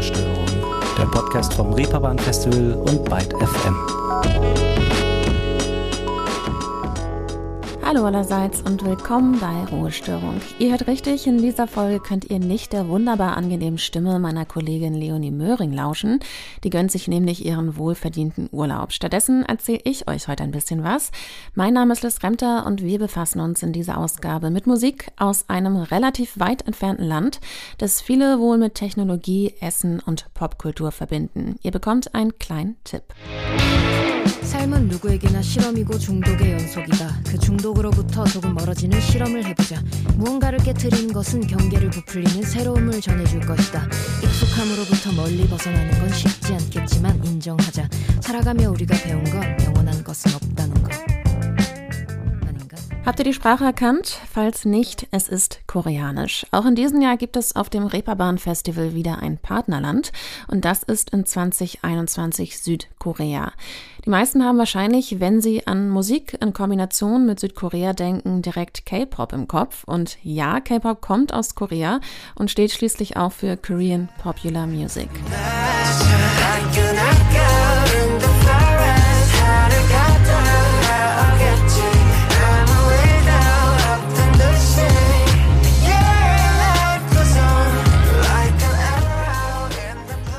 Ruhestörung, der Podcast vom Reeperbahn Festival und Byte FM. Hallo allerseits und willkommen bei Ruhestörung. Ihr hört richtig, in dieser Folge könnt ihr nicht der wunderbar angenehmen Stimme meiner Kollegin Leonie Möhring lauschen. Die gönnt sich nämlich ihren wohlverdienten Urlaub. Stattdessen erzähle ich euch heute ein bisschen was. Mein Name ist Liz Remter und wir befassen uns in dieser Ausgabe mit Musik aus einem relativ weit entfernten Land, das viele wohl mit Technologie, Essen und Popkultur verbinden. Ihr bekommt einen kleinen Tipp. 삶은 누구에게나 실험이고 중독의 연속이다. 그 중독으로부터 조금 멀어지는 실험을 해보자. 무언가를 깨트리는 것은 경계를 부풀리는 새로움을 전해줄 것이다. 익숙함으로부터 멀리 벗어나는 건 쉽지 않겠지만 인정하자. 살아가며 우리가 배운 건 영원한 것은 없다는 것. Habt ihr die Sprache erkannt? Falls nicht, es ist Koreanisch. Auch in diesem Jahr gibt es auf dem Reeperbahn Festival wieder ein Partnerland und das ist in 2021 Südkorea. Die meisten haben wahrscheinlich, wenn sie an Musik in Kombination mit Südkorea denken, direkt K-Pop im Kopf. Und ja, K-Pop kommt aus Korea und steht schließlich auch für Korean Popular Music.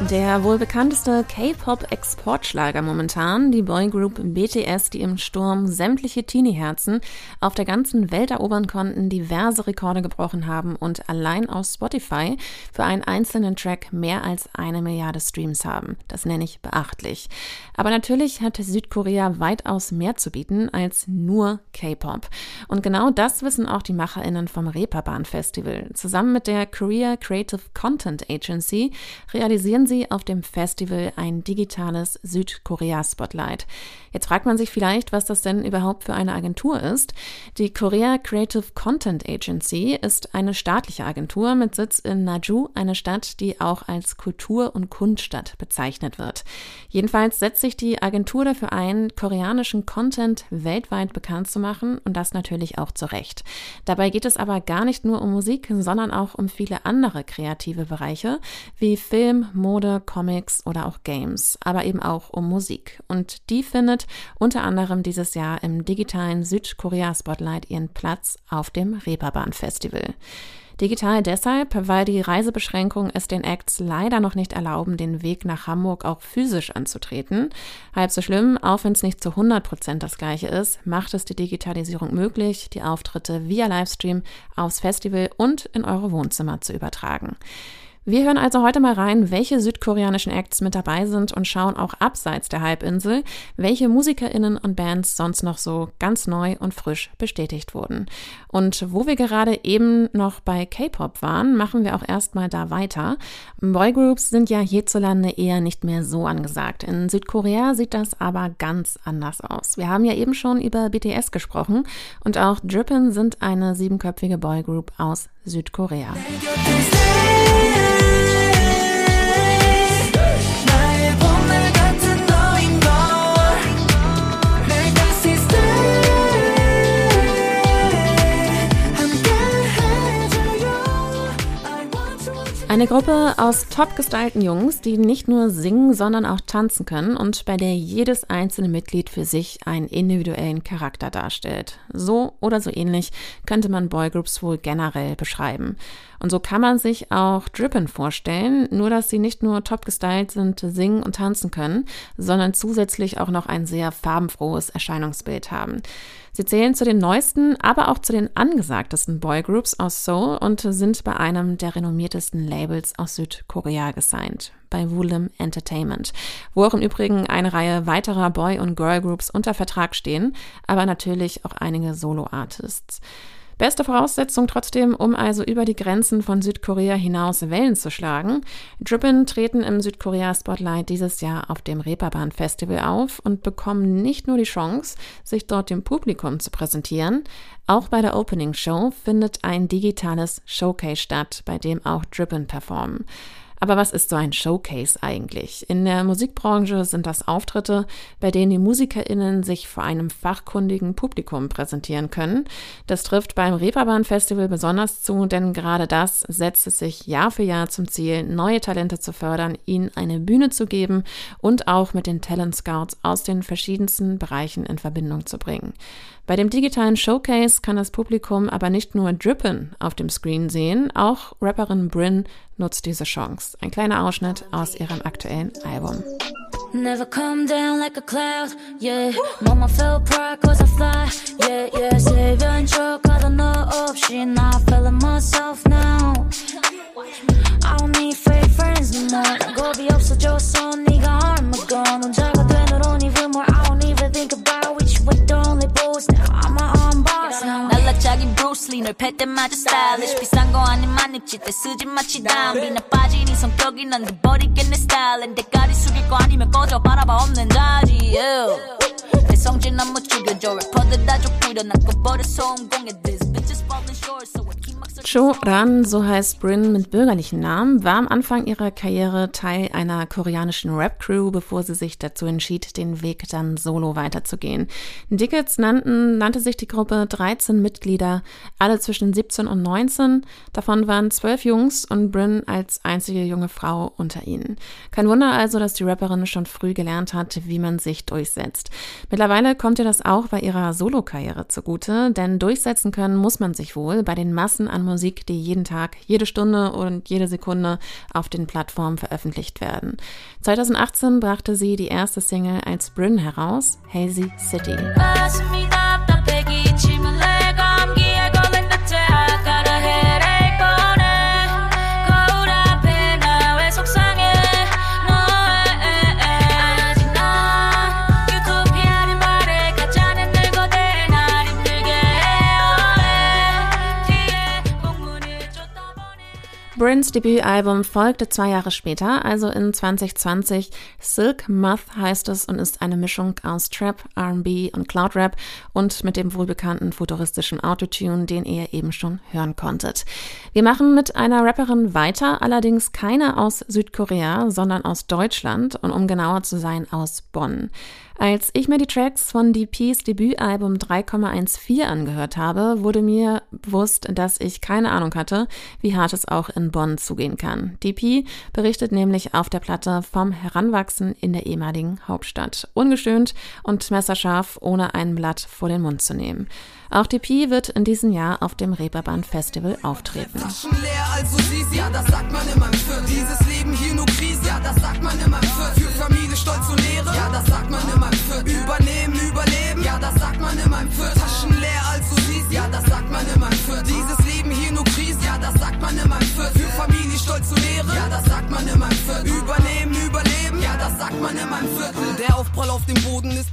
Der wohl bekannteste K-Pop-Exportschlager momentan, die Boygroup BTS, die im Sturm sämtliche Teenie-Herzen auf der ganzen Welt erobern konnten, diverse Rekorde gebrochen haben und allein auf Spotify für einen einzelnen Track mehr als eine Milliarde Streams haben. Das nenne ich beachtlich. Aber natürlich hat Südkorea weitaus mehr zu bieten als nur K-Pop. Und genau das wissen auch die MacherInnen vom Reeperbahn Festival. Zusammen mit der Korea Creative Content Agency realisieren sie auf dem Festival ein digitales Südkorea-Spotlight. Jetzt fragt man sich vielleicht, was das denn überhaupt für eine Agentur ist. Die Korea Creative Content Agency ist eine staatliche Agentur mit Sitz in Naju, eine Stadt, die auch als Kultur- und Kunststadt bezeichnet wird. Jedenfalls setzt sich die Agentur dafür ein, koreanischen Content weltweit bekannt zu machen und das natürlich auch zu Recht. Dabei geht es aber gar nicht nur um Musik, sondern auch um viele andere kreative Bereiche wie Film, Mode, Comics oder auch Games, aber eben auch um Musik. Und die findet unter anderem dieses Jahr im digitalen Südkorea-Spotlight ihren Platz auf dem Reeperbahn Festival. Digital deshalb, weil die Reisebeschränkungen es den Acts leider noch nicht erlauben, den Weg nach Hamburg auch physisch anzutreten. Halb so schlimm, auch wenn es nicht zu 100 Prozent das gleiche ist, macht es die Digitalisierung möglich, die Auftritte via Livestream aufs Festival und in eure Wohnzimmer zu übertragen. Wir hören also heute mal rein, welche südkoreanischen Acts mit dabei sind und schauen auch abseits der Halbinsel, welche MusikerInnen und Bands sonst noch so ganz neu und frisch bestätigt wurden. Und wo wir gerade eben noch bei K-Pop waren, machen wir auch erstmal da weiter. Boygroups sind ja hierzulande eher nicht mehr so angesagt. In Südkorea sieht das aber ganz anders aus. Wir haben ja eben schon über BTS gesprochen und auch Drippin sind eine siebenköpfige Boygroup aus Südkorea. Eine Gruppe aus top gestylten Jungs, die nicht nur singen, sondern auch tanzen können und bei der jedes einzelne Mitglied für sich einen individuellen Charakter darstellt. So oder so ähnlich könnte man Boygroups wohl generell beschreiben. Und so kann man sich auch Drippin vorstellen, nur dass sie nicht nur top gestylt sind, singen und tanzen können, sondern zusätzlich auch noch ein sehr farbenfrohes Erscheinungsbild haben. Sie zählen zu den neuesten, aber auch zu den angesagtesten Boygroups aus Seoul und sind bei einem der renommiertesten Labels aus Südkorea gesigned, bei Woolim Entertainment, wo auch im Übrigen eine Reihe weiterer Boy- und Girlgroups unter Vertrag stehen, aber natürlich auch einige Solo-Artists. Beste Voraussetzung trotzdem, um also über die Grenzen von Südkorea hinaus Wellen zu schlagen. Drippin treten im Südkorea Spotlight dieses Jahr auf dem Reeperbahn Festival auf und bekommen nicht nur die Chance, sich dort dem Publikum zu präsentieren, auch bei der Opening Show findet ein digitales Showcase statt, bei dem auch Drippin performen. Aber was ist so ein Showcase eigentlich? In der Musikbranche sind das Auftritte, bei denen die MusikerInnen sich vor einem fachkundigen Publikum präsentieren können. Das trifft beim Reeperbahn Festival besonders zu, denn gerade das setzt es sich Jahr für Jahr zum Ziel, neue Talente zu fördern, ihnen eine Bühne zu geben und auch mit den Talent Scouts aus den verschiedensten Bereichen in Verbindung zu bringen. Bei dem digitalen Showcase kann das Publikum aber nicht nur Drippin auf dem Screen sehen, auch Rapperin Bryn nutzt diese Chance. Ein kleiner Ausschnitt aus ihrem aktuellen Album. Never come down like a cloud, yeah. Mama felt pride cause I fly, yeah, yeah. Savior and choke, I don't know option. I feeling myself now. I don't need fake friends no more. Go be up, so just 때 마저 stylish. 비싼 거 아니만 입지 때 쓰지 마치 담비. 나 빠진 이 성격이 난그 버리겠네 스타일은 대가리 숙일 거 아니면 꺼져 바라봐 없는 자지. 내 성질 너무 죽여줘 래퍼들 다 족부려 난 꺼버려 소음공에 This bitch is falling short so Cho Ran, so heißt Bryn mit bürgerlichen Namen, war am Anfang ihrer Karriere Teil einer koreanischen Rap-Crew, bevor sie sich dazu entschied, den Weg dann solo weiterzugehen. Dickets nannten, nannte sich die Gruppe 13 Mitglieder, alle zwischen 17 und 19. Davon waren zwölf Jungs und Bryn als einzige junge Frau unter ihnen. Kein Wunder also, dass die Rapperin schon früh gelernt hat, wie man sich durchsetzt. Mittlerweile kommt ihr das auch bei ihrer Solo-Karriere zugute, denn durchsetzen können muss man sich wohl bei den Massen an Musik, die jeden Tag, jede Stunde und jede Sekunde auf den Plattformen veröffentlicht werden. 2018 brachte sie die erste Single als Bryn heraus, Hazy City. Bryns Debütalbum folgte zwei Jahre später, also in 2020. Silk Muth heißt es und ist eine Mischung aus Trap, R&B und Cloud Rap und mit dem wohlbekannten futuristischen Autotune, den ihr eben schon hören konntet. Wir machen mit einer Rapperin weiter, allerdings keine aus Südkorea, sondern aus Deutschland und um genauer zu sein aus Bonn. Als ich mir die Tracks von DPs Debütalbum 3,14 angehört habe, wurde mir bewusst, dass ich keine Ahnung hatte, wie hart es auch in Bonn zugehen kann. DP berichtet nämlich auf der Platte vom Heranwachsen in der ehemaligen Hauptstadt. Ungestöhnt und messerscharf, ohne ein Blatt vor den Mund zu nehmen. Auch DP wird in diesem Jahr auf dem Reeperbahn Festival auftreten. Leer, also siehst, ja, das sagt man immer im Dieses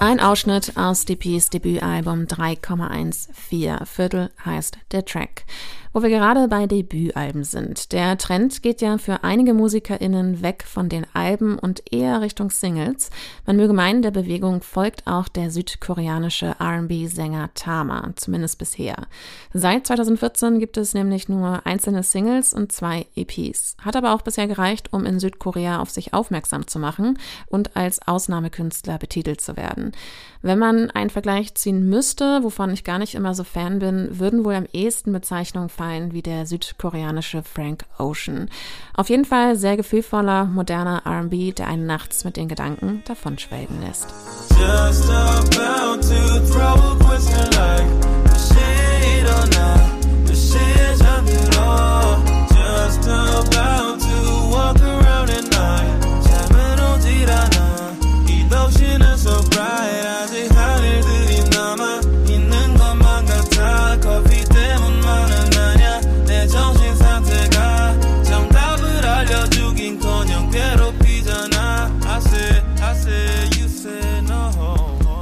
ein Ausschnitt aus DPs Debüt Debütalbum 3,14. Viertel heißt der Track. Wo wir gerade bei Debütalben sind. Der Trend geht ja für einige MusikerInnen weg von den Alben und eher Richtung Singles. Man möge meinen, der Bewegung folgt auch der südkoreanische R&B-Sänger Tama, zumindest bisher. Seit 2014 gibt es nämlich nur einzelne Singles und zwei EPs. Hat aber auch bisher gereicht, um in Südkorea auf sich aufmerksam zu machen und als Ausnahmekünstler betitelt zu werden. Wenn man einen Vergleich ziehen müsste, wovon ich gar nicht immer so Fan bin, würden wohl am ehesten Bezeichnungen fallen wie der südkoreanische Frank Ocean. Auf jeden Fall sehr gefühlvoller, moderner R&B, der einen nachts mit den Gedanken davonschwelgen lässt.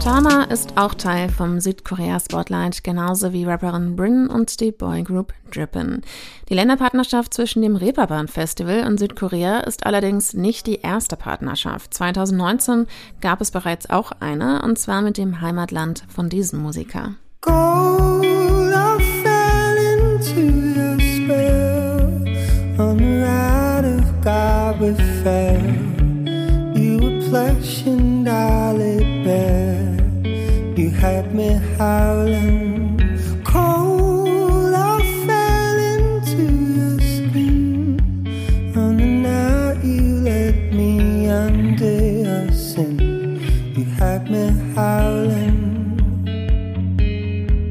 No. Tama ist auch Teil vom Südkorea Spotlight, genauso wie Rapperin Bryn und die Boygroup Drippin. Die Länderpartnerschaft zwischen dem Reeperbahn Festival und Südkorea ist allerdings nicht die erste Partnerschaft. 2019 gab es bereits auch eine, und zwar mit dem Heimatland von diesem Musiker. Gold, fell. You were plush and. You had me howling. Cold, I fell into your skin. And now you let me under your sin. You had me howling.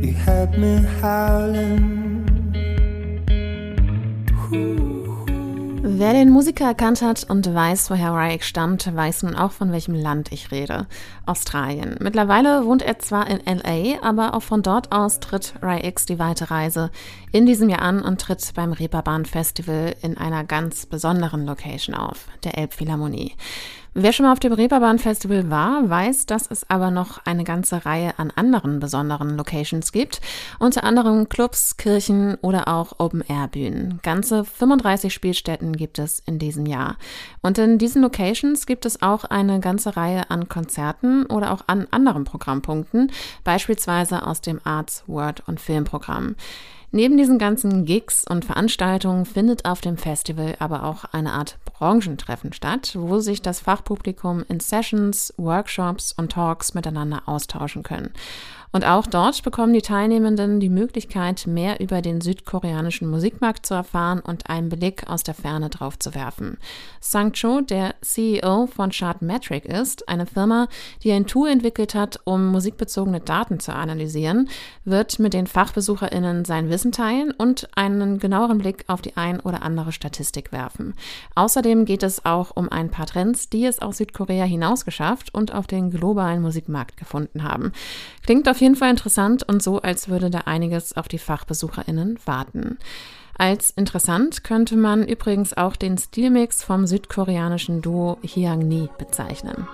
You had me howling. Wer den Musiker erkannt hat und weiß, woher Ryek stammt, weiß nun auch, von welchem Land ich rede. Australien. Mittlerweile wohnt er zwar in LA, aber auch von dort aus tritt Ryx die weite Reise in diesem Jahr an und tritt beim Reeperbahn Festival in einer ganz besonderen Location auf, der Elbphilharmonie. Wer schon mal auf dem Reeperbahn Festival war, weiß, dass es aber noch eine ganze Reihe an anderen besonderen Locations gibt. Unter anderem Clubs, Kirchen oder auch Open-Air-Bühnen. Ganze 35 Spielstätten gibt es in diesem Jahr. Und in diesen Locations gibt es auch eine ganze Reihe an Konzerten oder auch an anderen Programmpunkten, beispielsweise aus dem Arts, Word und Filmprogramm. Neben diesen ganzen Gigs und Veranstaltungen findet auf dem Festival aber auch eine Art Branchentreffen statt, wo sich das Fachpublikum in Sessions, Workshops und Talks miteinander austauschen können. Und auch dort bekommen die Teilnehmenden die Möglichkeit, mehr über den südkoreanischen Musikmarkt zu erfahren und einen Blick aus der Ferne drauf zu werfen. Sang Cho, der CEO von Chartmetric ist, eine Firma, die ein Tool entwickelt hat, um musikbezogene Daten zu analysieren, wird mit den FachbesucherInnen sein Wissen teilen und einen genaueren Blick auf die ein oder andere Statistik werfen. Außerdem geht es auch um ein paar Trends, die es aus Südkorea hinausgeschafft und auf den globalen Musikmarkt gefunden haben. Klingt auf jeden Fall interessant und so, als würde da einiges auf die FachbesucherInnen warten. Als interessant könnte man übrigens auch den Stilmix vom südkoreanischen Duo Hyangni bezeichnen.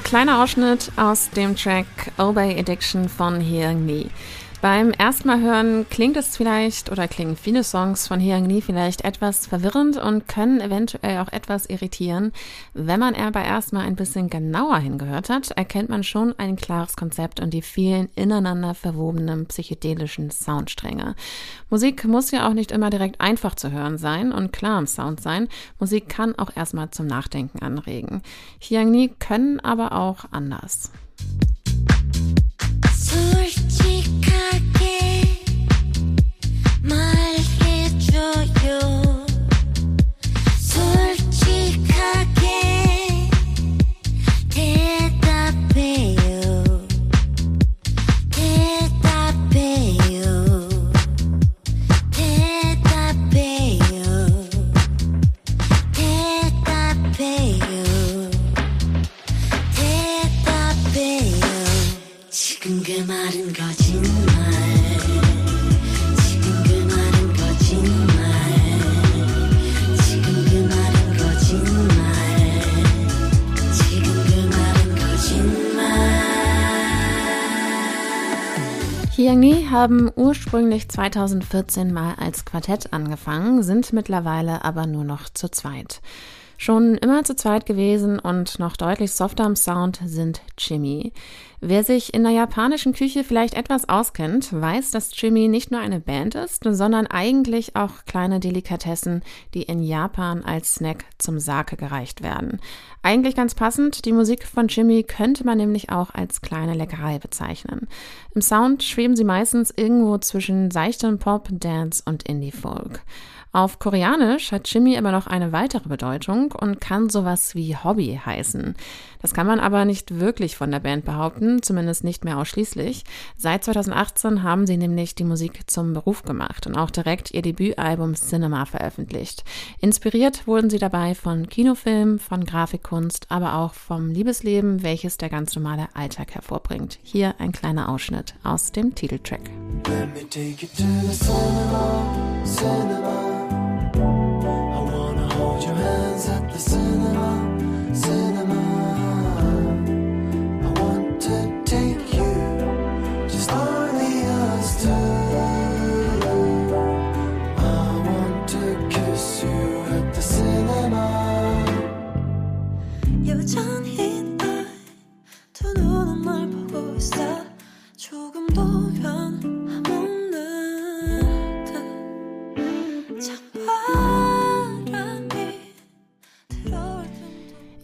Ein kleiner Ausschnitt aus dem Track Obey Addiction von Hyung Lee. Beim ersten hören klingt es vielleicht oder klingen viele Songs von Hyung Lee vielleicht etwas verwirrend und können eventuell auch etwas irritieren. Wenn man aber erstmal ein bisschen genauer hingehört hat, erkennt man schon ein klares Konzept und die vielen ineinander verwobenen psychedelischen Soundstränge. Musik muss ja auch nicht immer direkt einfach zu hören sein und klar im Sound sein. Musik kann auch erstmal zum Nachdenken anregen. Hyung Lee können aber auch anders. Hyangni haben ursprünglich 2014 mal als Quartett angefangen, sind mittlerweile aber nur noch zu zweit. Schon immer zu zweit gewesen und noch deutlich softer am Sound sind Jimmy. Wer sich in der japanischen Küche vielleicht etwas auskennt, weiß, dass Jimmy nicht nur eine Band ist, sondern eigentlich auch kleine Delikatessen, die in Japan als Snack zum Sake gereicht werden. Eigentlich ganz passend, die Musik von Jimmy könnte man nämlich auch als kleine Leckerei bezeichnen. Im Sound schweben sie meistens irgendwo zwischen seichtem Pop, Dance und Indie-Folk. Auf Koreanisch hat Jimmy aber noch eine weitere Bedeutung und kann sowas wie Hobby heißen. Das kann man aber nicht wirklich von der Band behaupten, zumindest nicht mehr ausschließlich. Seit 2018 haben sie nämlich die Musik zum Beruf gemacht und auch direkt ihr Debütalbum Cinema veröffentlicht. Inspiriert wurden sie dabei von Kinofilmen, von Grafikkunst, aber auch vom Liebesleben, welches der ganz normale Alltag hervorbringt. Hier ein kleiner Ausschnitt aus dem Titeltrack. Let me take you to the cinema, cinema. at the sun.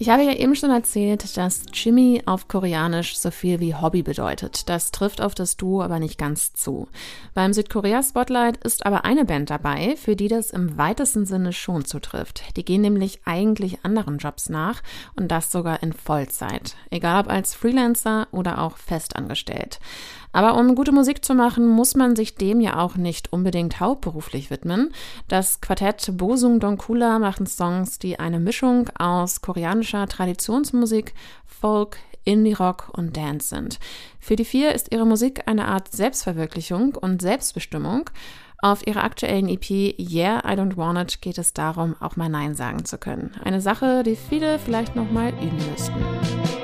Ich habe ja eben schon erzählt, dass Jimmy auf Koreanisch so viel wie Hobby bedeutet. Das trifft auf das Duo aber nicht ganz zu. Beim Südkorea-Spotlight ist aber eine Band dabei, für die das im weitesten Sinne schon zutrifft. Die gehen nämlich eigentlich anderen Jobs nach und das sogar in Vollzeit. Egal ob als Freelancer oder auch festangestellt. Aber um gute Musik zu machen, muss man sich dem ja auch nicht unbedingt hauptberuflich widmen. Das Quartett Bosung Donkula machen Songs, die eine Mischung aus koreanischer Traditionsmusik, Folk, Indie-Rock und Dance sind. Für die vier ist ihre Musik eine Art Selbstverwirklichung und Selbstbestimmung. Auf ihrer aktuellen EP Yeah, I Don't Want It geht es darum, auch mal Nein sagen zu können. Eine Sache, die viele vielleicht noch mal üben müssten.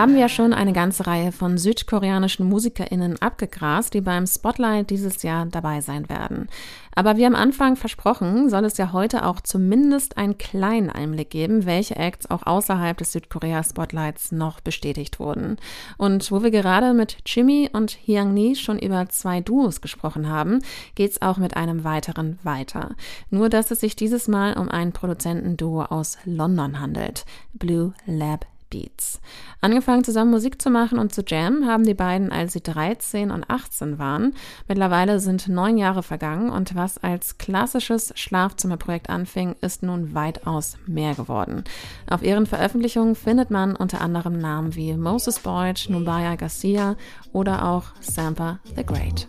Haben wir ja schon eine ganze Reihe von südkoreanischen MusikerInnen abgegrast, die beim Spotlight dieses Jahr dabei sein werden. Aber wie am Anfang versprochen, soll es ja heute auch zumindest einen kleinen Einblick geben, welche Acts auch außerhalb des Südkorea-Spotlights noch bestätigt wurden. Und wo wir gerade mit Jimmy und Hyang Ni schon über zwei Duos gesprochen haben, geht's auch mit einem weiteren weiter. Nur, dass es sich dieses Mal um ein Produzentenduo aus London handelt. Blue Lab Beats. Angefangen zusammen Musik zu machen und zu jammen haben die beiden, als sie 13 und 18 waren. Mittlerweile sind neun Jahre vergangen und was als klassisches Schlafzimmerprojekt anfing, ist nun weitaus mehr geworden. Auf ihren Veröffentlichungen findet man unter anderem Namen wie Moses Boyd, Nubaya Garcia oder auch Sampa the Great.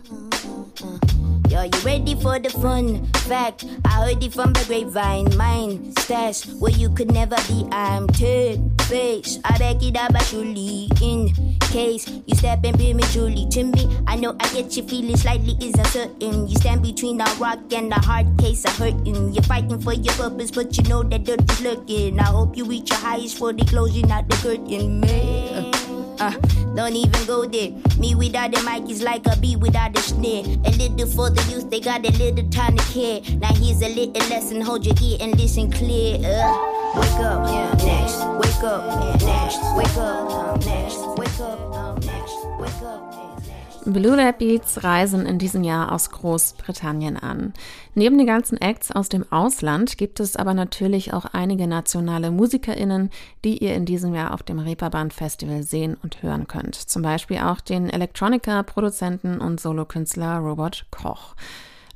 Yo, you ready for the fun? Fact, I heard it from the grapevine. Mine, stash, where you could never be. I'm turn face. I back it up actually in case you step in prematurely to me. I know I get you feeling slightly is uncertain. You stand between the rock and the hard case of hurting. You're fighting for your purpose, but you know that dirt is lurking. I hope you reach your highest for the closing out the curtain, man. Uh, don't even go there. Me without the mic is like a bee without a snare. A little for the youth, they got a little time to care. Now here's a little lesson, hold your ear and listen clear. Uh, Blue Lab Beats reisen in diesem Jahr aus Großbritannien an. Neben den ganzen Acts aus dem Ausland gibt es aber natürlich auch einige nationale MusikerInnen, die ihr in diesem Jahr auf dem Reeperbahn Festival sehen und hören könnt. Zum Beispiel auch den Elektroniker, Produzenten und Solokünstler Robert Koch.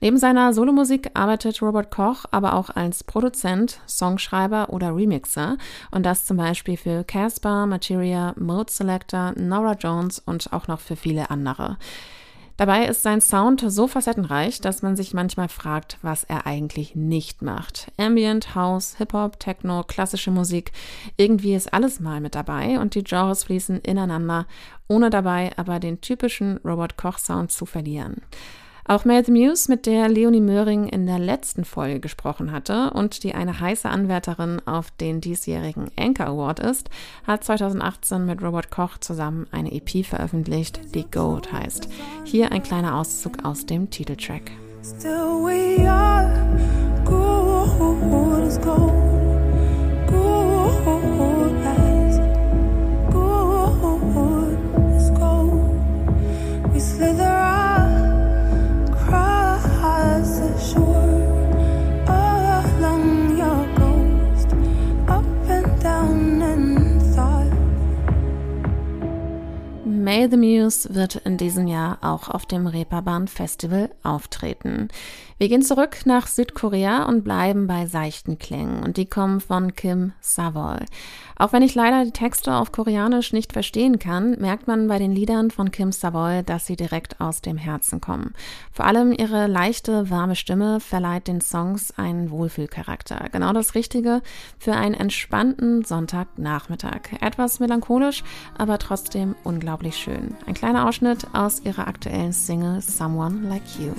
Neben seiner Solomusik arbeitet Robert Koch aber auch als Produzent, Songschreiber oder Remixer und das zum Beispiel für Casper, Materia, Mode Selector, Nora Jones und auch noch für viele andere. Dabei ist sein Sound so facettenreich, dass man sich manchmal fragt, was er eigentlich nicht macht. Ambient, House, Hip-Hop, Techno, klassische Musik, irgendwie ist alles mal mit dabei und die Genres fließen ineinander, ohne dabei aber den typischen Robert Koch Sound zu verlieren. Auch Mel Muse, mit der Leonie Möhring in der letzten Folge gesprochen hatte und die eine heiße Anwärterin auf den diesjährigen Anchor Award ist, hat 2018 mit Robert Koch zusammen eine EP veröffentlicht, die Gold heißt. Hier ein kleiner Auszug aus dem Titeltrack. Still we are, gold the Muse wird diesem Jahr auch auf dem Reeperbahn Festival auftreten. Wir gehen zurück nach Südkorea und bleiben bei seichten Klängen und die kommen von Kim Savol. Auch wenn ich leider die Texte auf Koreanisch nicht verstehen kann, merkt man bei den Liedern von Kim Savol, dass sie direkt aus dem Herzen kommen. Vor allem ihre leichte, warme Stimme verleiht den Songs einen Wohlfühlcharakter. Genau das Richtige für einen entspannten Sonntagnachmittag. Etwas melancholisch, aber trotzdem unglaublich schön. Ein kleiner Ausschnitt aus ihrer aktuellen Single Someone Like You.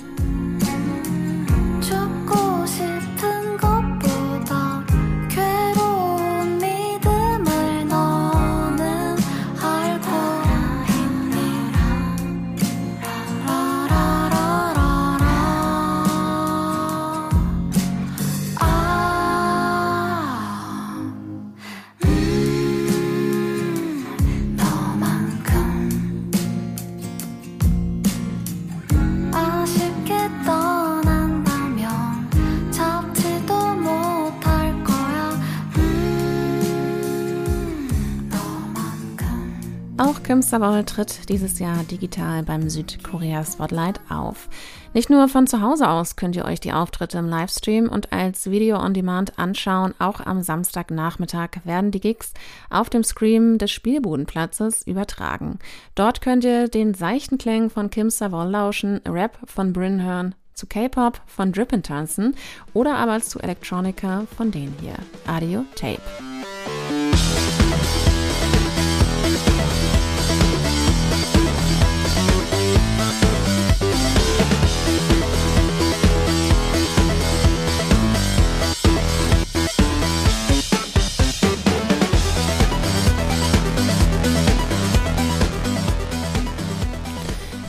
Auch Kim Savol tritt dieses Jahr digital beim Südkorea Spotlight auf. Nicht nur von zu Hause aus könnt ihr euch die Auftritte im Livestream und als Video on Demand anschauen, auch am Samstagnachmittag werden die Gigs auf dem Scream des Spielbodenplatzes übertragen. Dort könnt ihr den seichten Klängen von Kim Savol lauschen, Rap von Bryn hören, zu K-Pop von Drippin tanzen oder aber zu Electronica von denen hier. Audio Tape.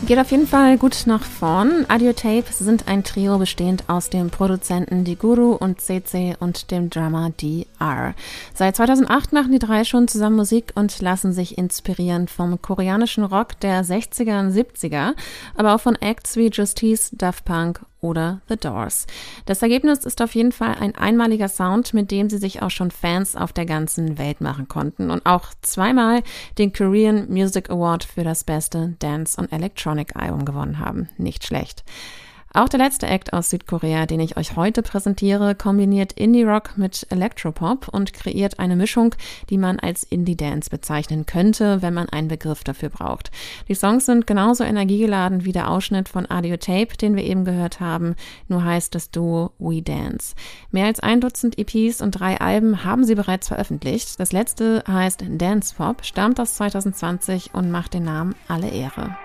Geht auf jeden Fall gut nach vorn. Audiotape sind ein Trio bestehend aus dem Produzenten Die Guru und CC und dem Drummer DR. Seit 2008 machen die drei schon zusammen Musik und lassen sich inspirieren vom koreanischen Rock der 60er und 70er, aber auch von Acts wie Justice, Daft Punk oder The Doors. Das Ergebnis ist auf jeden Fall ein einmaliger Sound, mit dem sie sich auch schon Fans auf der ganzen Welt machen konnten und auch zweimal den Korean Music Award für das beste Dance- und Electronic-Album gewonnen haben. Nicht schlecht. Auch der letzte Act aus Südkorea, den ich euch heute präsentiere, kombiniert Indie-Rock mit Electropop und kreiert eine Mischung, die man als Indie-Dance bezeichnen könnte, wenn man einen Begriff dafür braucht. Die Songs sind genauso energiegeladen wie der Ausschnitt von Audio Tape, den wir eben gehört haben, nur heißt das Duo We Dance. Mehr als ein Dutzend EPs und drei Alben haben sie bereits veröffentlicht. Das letzte heißt Dance Pop, stammt aus 2020 und macht den Namen alle Ehre.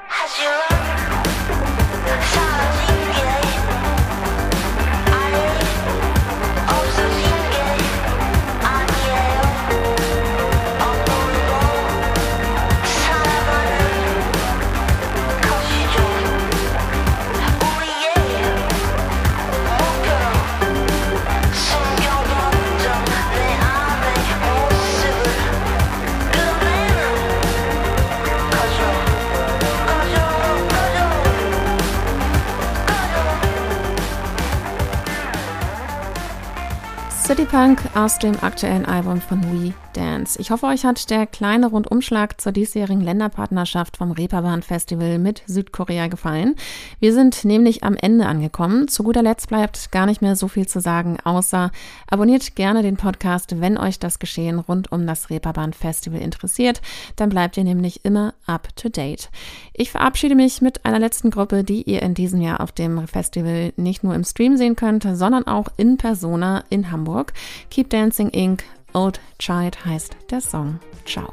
City Punk aus dem aktuellen Album von We Dance. Ich hoffe, euch hat der kleine Rundumschlag zur diesjährigen Länderpartnerschaft vom Reeperbahn Festival mit Südkorea gefallen. Wir sind nämlich am Ende angekommen. Zu guter Letzt bleibt gar nicht mehr so viel zu sagen, außer abonniert gerne den Podcast, wenn euch das Geschehen rund um das Reeperbahn Festival interessiert. Dann bleibt ihr nämlich immer up to date. Ich verabschiede mich mit einer letzten Gruppe, die ihr in diesem Jahr auf dem Festival nicht nur im Stream sehen könnt, sondern auch in Persona in Hamburg. Keep Dancing Inc. Old Child heißt der Song. Ciao.